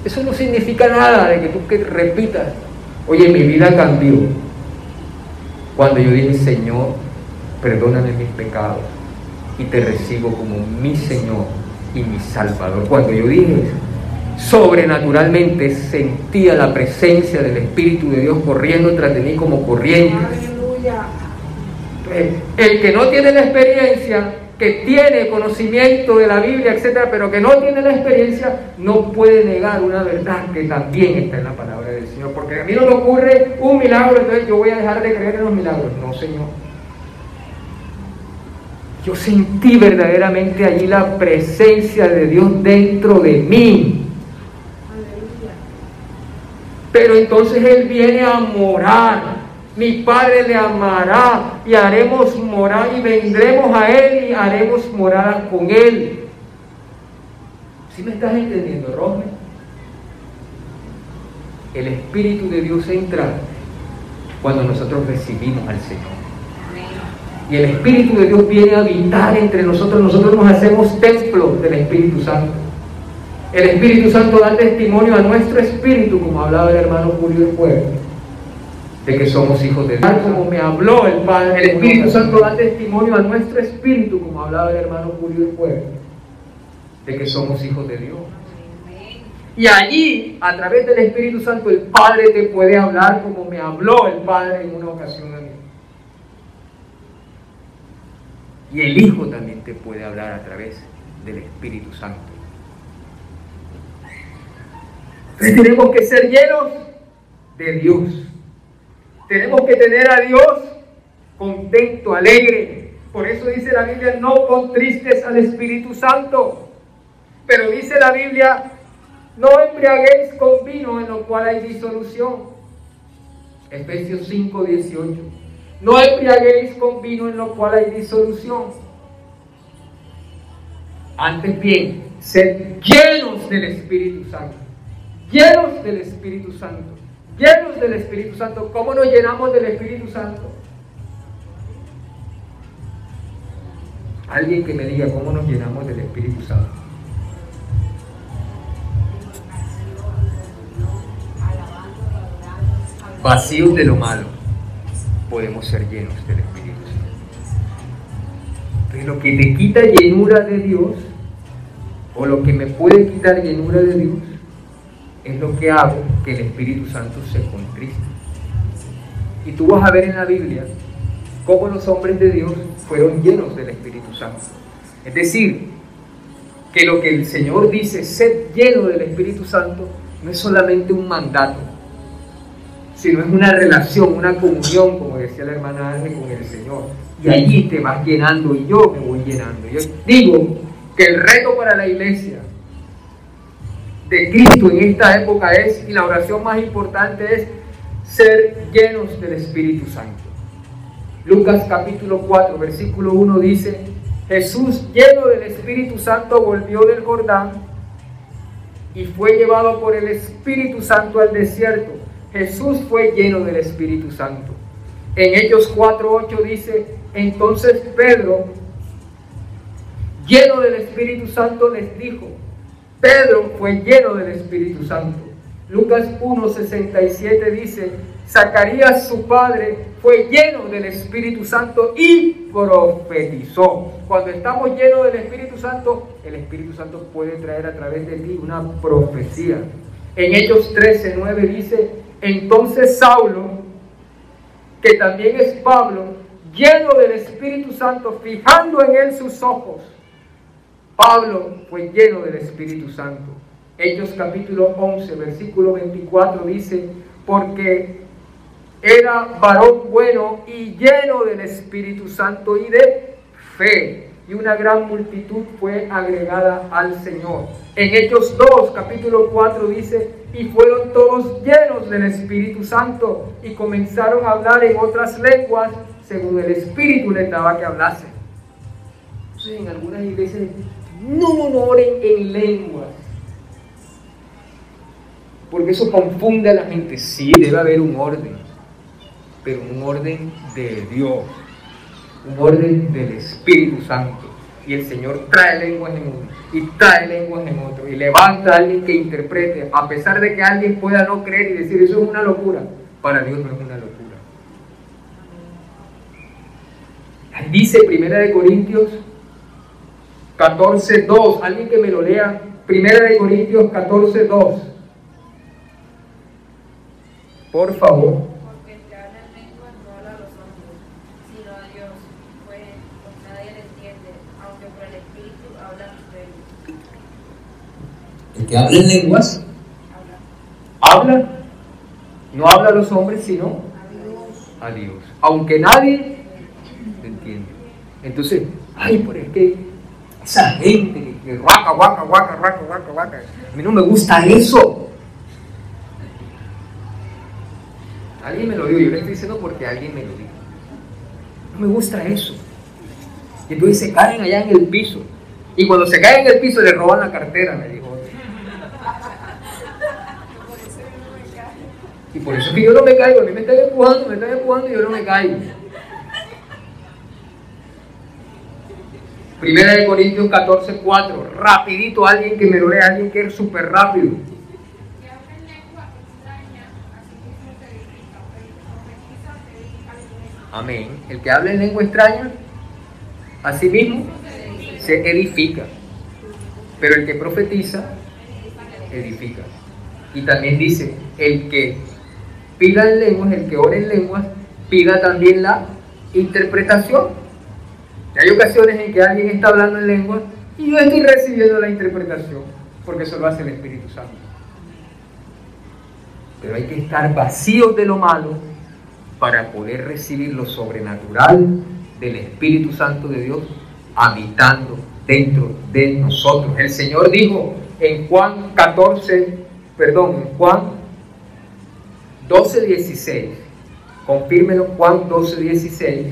eso no significa nada de que tú que repitas, oye, mi vida cambió. Cuando yo dije, Señor, perdóname mis pecados y te recibo como mi Señor y mi Salvador. Cuando yo dije eso, sobrenaturalmente sentía la presencia del Espíritu de Dios corriendo tras de mí como corriente. El que no tiene la experiencia que tiene conocimiento de la Biblia, etcétera, pero que no tiene la experiencia, no puede negar una verdad que también está en la palabra del Señor. Porque a mí no me ocurre un milagro, entonces yo voy a dejar de creer en los milagros. No, Señor. Yo sentí verdaderamente allí la presencia de Dios dentro de mí. Pero entonces Él viene a morar Mi Padre le amará y haremos morar y vendremos a Él y haremos morada con Él. ¿Sí me estás entendiendo, Rosme? El Espíritu de Dios entra cuando nosotros recibimos al Señor. Y el Espíritu de Dios viene a habitar entre nosotros. Nosotros nos hacemos templo del Espíritu Santo. El Espíritu Santo da testimonio a nuestro espíritu, como hablaba el hermano Julio del Pueblo, de que somos hijos de Dios. Como me habló el Padre, el Espíritu Santo da testimonio a nuestro espíritu, como hablaba el hermano Julio del Pueblo, de que somos hijos de Dios. Y allí, a través del Espíritu Santo, el Padre te puede hablar como me habló el Padre en una ocasión a mí. Y el Hijo también te puede hablar a través del Espíritu Santo. Entonces tenemos que ser llenos de Dios. Tenemos que tener a Dios contento, alegre. Por eso dice la Biblia, no contristes al Espíritu Santo. Pero dice la Biblia, no embriaguéis con vino en lo cual hay disolución. Efesios 5, 18. No embriaguéis con vino en lo cual hay disolución. Antes bien, sed llenos del Espíritu Santo. Llenos del Espíritu Santo. Llenos del Espíritu Santo. ¿Cómo nos llenamos del Espíritu Santo? Alguien que me diga cómo nos llenamos del Espíritu Santo. Vacíos de lo malo, podemos ser llenos del Espíritu Santo. Entonces, lo que te quita llenura de Dios, o lo que me puede quitar llenura de Dios, es lo que hago que el Espíritu Santo se contriste. Y tú vas a ver en la Biblia cómo los hombres de Dios fueron llenos del Espíritu Santo. Es decir, que lo que el Señor dice, ser lleno del Espíritu Santo, no es solamente un mandato, sino es una relación, una comunión, como decía la hermana Ángel, con el Señor. Y allí te vas llenando y yo me voy llenando. Yo digo que el reto para la iglesia de Cristo en esta época es, y la oración más importante es, ser llenos del Espíritu Santo. Lucas capítulo 4, versículo 1 dice, Jesús lleno del Espíritu Santo volvió del Jordán y fue llevado por el Espíritu Santo al desierto. Jesús fue lleno del Espíritu Santo. En Hechos 4.8 dice, entonces Pedro, lleno del Espíritu Santo, les dijo, Pedro fue lleno del Espíritu Santo. Lucas 1.67 dice, Zacarías su padre fue lleno del Espíritu Santo y profetizó. Cuando estamos llenos del Espíritu Santo, el Espíritu Santo puede traer a través de ti una profecía. En Hechos 13.9 dice, entonces Saulo, que también es Pablo, lleno del Espíritu Santo, fijando en él sus ojos, Pablo fue lleno del Espíritu Santo. Hechos capítulo 11, versículo 24 dice, porque era varón bueno y lleno del Espíritu Santo y de fe. Y una gran multitud fue agregada al Señor. En Hechos 2, capítulo 4 dice, y fueron todos llenos del Espíritu Santo y comenzaron a hablar en otras lenguas según el Espíritu les daba que hablase. Entonces, en algunas iglesias no oren en lenguas. Porque eso confunde a la gente. Sí, debe haber un orden, pero un orden de Dios, un orden del Espíritu Santo. Y el Señor trae lenguas en uno y trae lenguas en otro y levanta a alguien que interprete, a pesar de que alguien pueda no creer y decir eso es una locura. Para Dios no es una locura. Dice Primera de Corintios 14.2. Alguien que me lo lea. Primera de Corintios 14.2. Por favor. Porque el que habla en lengua no habla a los hombres, sino a Dios, nadie le entiende, aunque por el Espíritu hablan ustedes. El que habla en lenguas Habla Habla. No habla a los hombres, sino a Dios. a Dios. Aunque nadie entiende. Entonces, ay, pero es que esa gente que, guaca, guaca, guaca, guaca, guaca, guaca. A mí no me gusta eso. Alguien me lo dijo, yo le estoy diciendo porque alguien me lo dijo. No me gusta eso. Y entonces se caen allá en el piso. Y cuando se caen en el piso le roban la cartera, me dijo. Y por eso es que yo no me caigo, a mí me están empujando, me están empujando y yo no me caigo. Primera de Corintios 14, 4. Rapidito, alguien que me lo lea, alguien que es súper rápido. Amén. El que habla en lengua extraña, así mismo se edifica. Pero el que profetiza, edifica. Y también dice, el que pida en lenguas, el que ore en lenguas, pida también la interpretación. Hay ocasiones en que alguien está hablando en lenguas y yo estoy recibiendo la interpretación, porque eso lo hace el Espíritu Santo. Pero hay que estar vacíos de lo malo para poder recibir lo sobrenatural del Espíritu Santo de Dios habitando dentro de nosotros. El Señor dijo en Juan 14, perdón, en Juan 12, 16, confírmelo Juan 12, 16.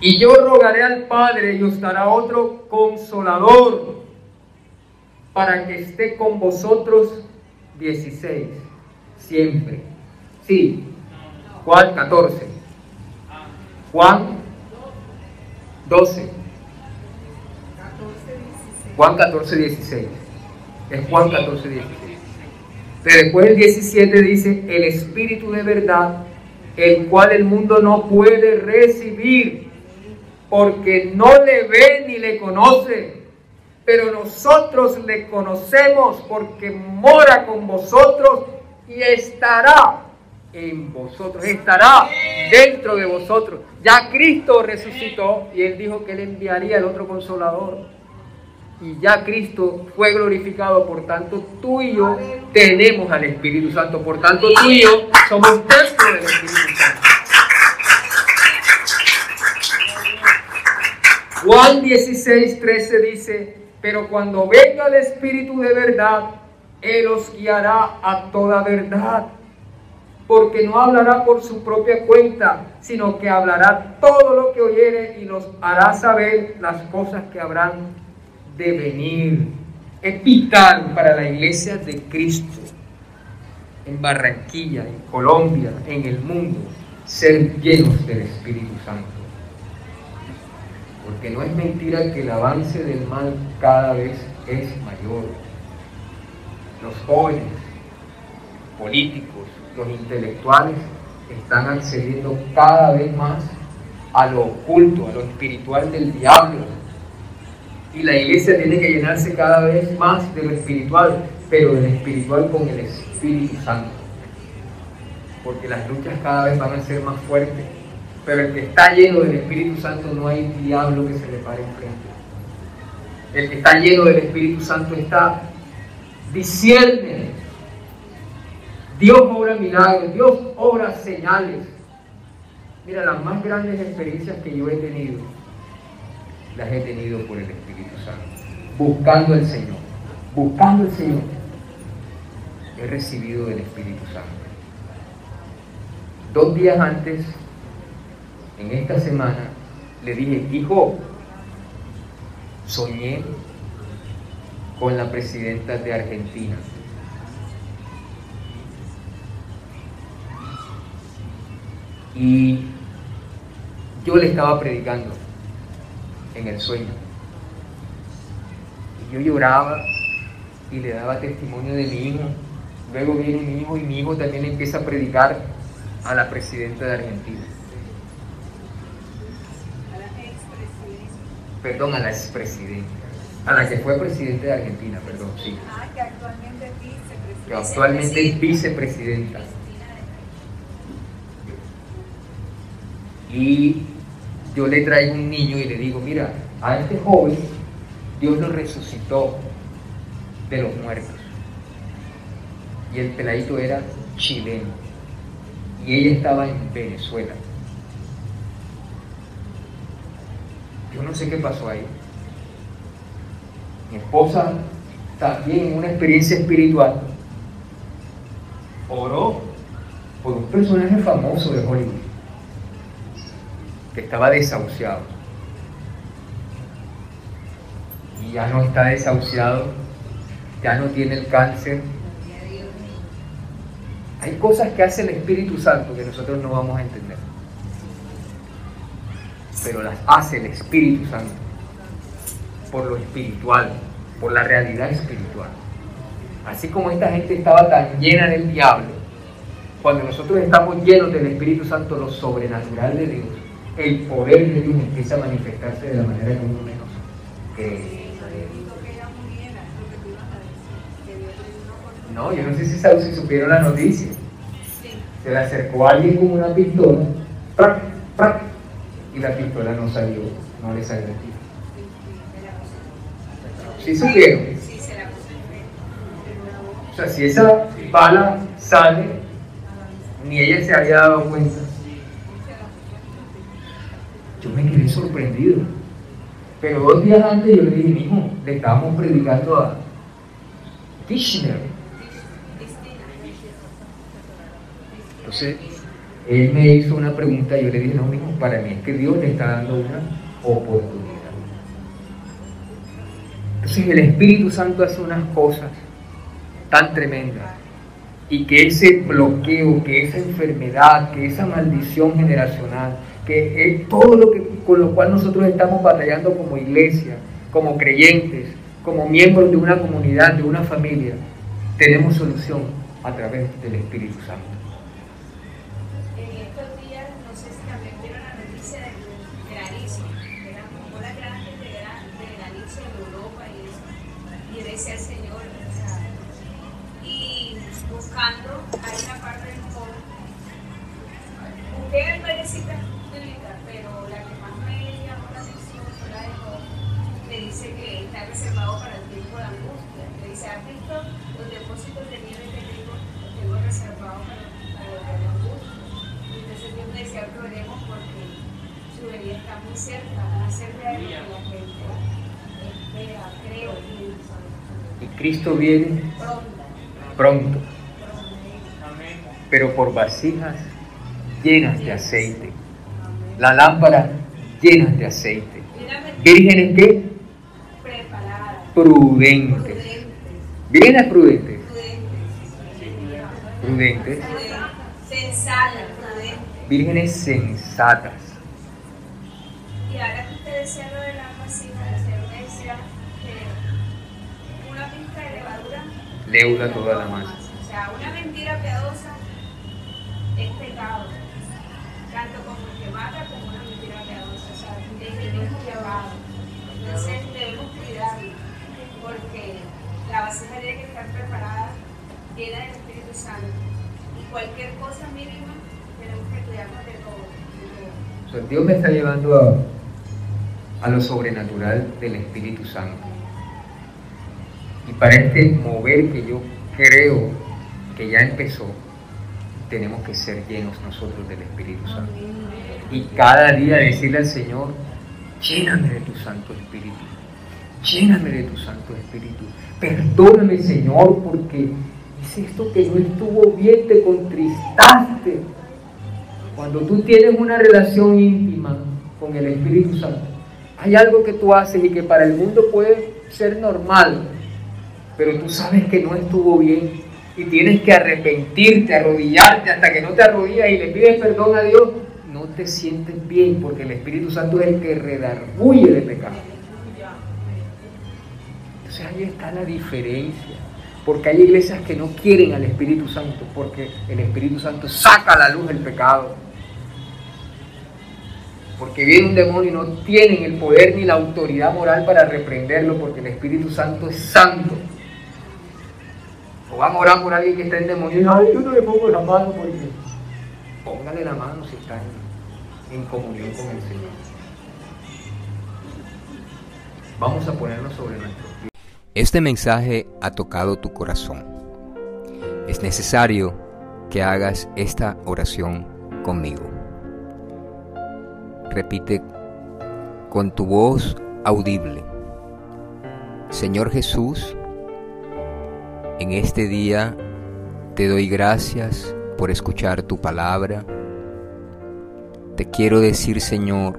Y yo rogaré al Padre y os dará otro consolador para que esté con vosotros 16, siempre. Sí, Juan 14. Juan 12. Juan 14, 16. Es Juan 14, 16. Pero después el 17 dice, el Espíritu de verdad, el cual el mundo no puede recibir, porque no le ve ni le conoce. Pero nosotros le conocemos porque mora con vosotros y estará en vosotros, estará dentro de vosotros. Ya Cristo resucitó y él dijo que él enviaría el otro consolador. Y ya Cristo fue glorificado, por tanto tú y yo tenemos al Espíritu Santo, por tanto tú y yo somos templo del Espíritu Santo. Juan 16, 13 dice, pero cuando venga el Espíritu de verdad, Él os guiará a toda verdad porque no hablará por su propia cuenta, sino que hablará todo lo que oyere y nos hará saber las cosas que habrán de venir. Es vital para la iglesia de Cristo, en Barranquilla, en Colombia, en el mundo, ser llenos del Espíritu Santo. Porque no es mentira que el avance del mal cada vez es mayor. Los jóvenes, políticos, los intelectuales están accediendo cada vez más a lo oculto, a lo espiritual del diablo. Y la iglesia tiene que llenarse cada vez más de lo espiritual, pero del espiritual con el Espíritu Santo. Porque las luchas cada vez van a ser más fuertes. Pero el que está lleno del Espíritu Santo no hay diablo que se le pare enfrente. El que está lleno del Espíritu Santo está discierne Dios obra milagros, Dios obra señales. Mira, las más grandes experiencias que yo he tenido, las he tenido por el Espíritu Santo, buscando al Señor, buscando al Señor. He recibido del Espíritu Santo. Dos días antes, en esta semana, le dije, hijo, soñé con la presidenta de Argentina. Y yo le estaba predicando en el sueño. Y yo lloraba y le daba testimonio de mi hijo. Luego viene mi hijo y mi hijo también empieza a predicar a la presidenta de Argentina. Perdón, a la expresidenta. A la que fue presidenta de Argentina, perdón, sí. Ah, que actualmente es vicepresidenta. Que actualmente es vicepresidenta. Y yo le traigo un niño y le digo, mira, a este joven Dios lo resucitó de los muertos. Y el peladito era chileno. Y ella estaba en Venezuela. Yo no sé qué pasó ahí. Mi esposa también en una experiencia espiritual oró por un personaje famoso de Hollywood, que estaba desahuciado. Y ya no está desahuciado, ya no tiene el cáncer. Hay cosas que hace el Espíritu Santo que nosotros no vamos a entender. Pero las hace el Espíritu Santo por lo espiritual, por la realidad espiritual. Así como esta gente estaba tan llena del diablo, cuando nosotros estamos llenos del Espíritu Santo, lo sobrenatural de Dios, el poder de Dios empieza a manifestarse de la manera que uno menos cree. No, yo no sé si, si supieron la noticia. Se le acercó alguien con una pistola, ¡prac! ¡prac! Y la pistola no salió, no le salió el tiro. ¿Sí supieron? O sea, si esa bala sale, ni ella se había dado cuenta. Yo me quedé sorprendido. Pero dos días antes yo le dije, hijo, le estábamos predicando a Dictionary. Entonces, él me hizo una pregunta y yo le dije, no, mijo, para mí es que Dios le está dando una oportunidad. Entonces el Espíritu Santo hace unas cosas tan tremendas y que ese bloqueo, que esa enfermedad, que esa maldición generacional, que es todo lo que con lo cual nosotros estamos batallando como iglesia, como creyentes, como miembros de una comunidad, de una familia, tenemos solución a través del Espíritu Santo. Vasijas llenas de aceite. La lámpara llenas de aceite. Vírgenes qué? Prudentes. Vírgenes prudentes. prudentes, sensatas. Vírgenes sensatas. Y ahora que usted decía lo de la vasija, decía que una pizca de levadura Leuda toda la masa. O sea, una mentira piadosa es pecado, tanto como el que mata como una mentira piadosa. O sea, es el mismo llamado. Entonces debemos cuidarlo, porque la vasija tiene que estar preparada, llena del Espíritu Santo. Y cualquier cosa mínima, tenemos que cuidarnos de todo. Dios me está llevando a, a lo sobrenatural del Espíritu Santo. Y para este mover que yo creo que ya empezó, tenemos que ser llenos nosotros del Espíritu Santo. Y cada día decirle al Señor, lléname de tu Santo Espíritu, lléname de tu Santo Espíritu. Perdóname, Señor, porque hice esto que no estuvo bien, te contristaste. Cuando tú tienes una relación íntima con el Espíritu Santo, hay algo que tú haces y que para el mundo puede ser normal, pero tú sabes que no estuvo bien y tienes que arrepentirte, arrodillarte hasta que no te arrodillas y le pides perdón a Dios, no te sientes bien porque el Espíritu Santo es el que redarguye de pecado. Entonces ahí está la diferencia. Porque hay iglesias que no quieren al Espíritu Santo, porque el Espíritu Santo saca a la luz el pecado. Porque viene un demonio y no tienen el poder ni la autoridad moral para reprenderlo, porque el Espíritu Santo es santo. Van a orar por alguien que está en demonio y ay, yo no le pongo la mano porque. Póngale la mano si está en, en comunión con el Señor. Vamos a ponernos sobre nuestro pie. Este mensaje ha tocado tu corazón. Es necesario que hagas esta oración conmigo. Repite con tu voz audible. Señor Jesús, en este día te doy gracias por escuchar tu palabra. Te quiero decir, Señor,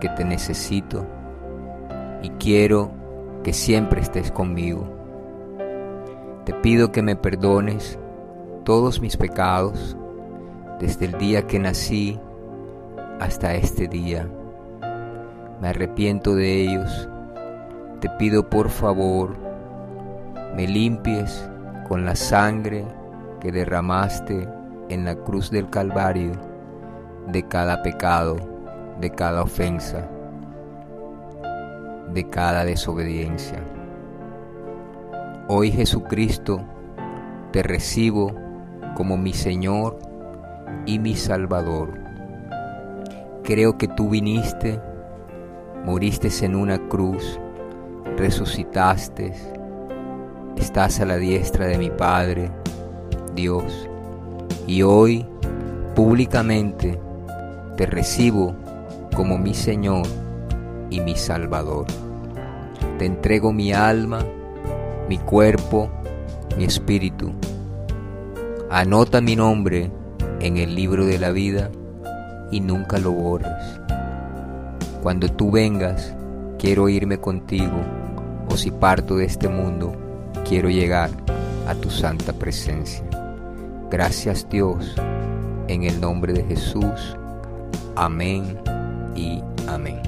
que te necesito y quiero que siempre estés conmigo. Te pido que me perdones todos mis pecados desde el día que nací hasta este día. Me arrepiento de ellos. Te pido por favor, me limpies con la sangre que derramaste en la cruz del Calvario de cada pecado, de cada ofensa, de cada desobediencia. Hoy Jesucristo, te recibo como mi Señor y mi Salvador. Creo que tú viniste, moriste en una cruz, resucitaste, estás a la diestra de mi Padre, Dios, y hoy públicamente te recibo como mi Señor y mi Salvador. Te entrego mi alma, mi cuerpo, mi espíritu. Anota mi nombre en el libro de la vida y nunca lo borres. Cuando tú vengas, quiero irme contigo, o si parto de este mundo, quiero llegar a tu santa presencia. Gracias Dios, en el nombre de Jesús. Amén y amén.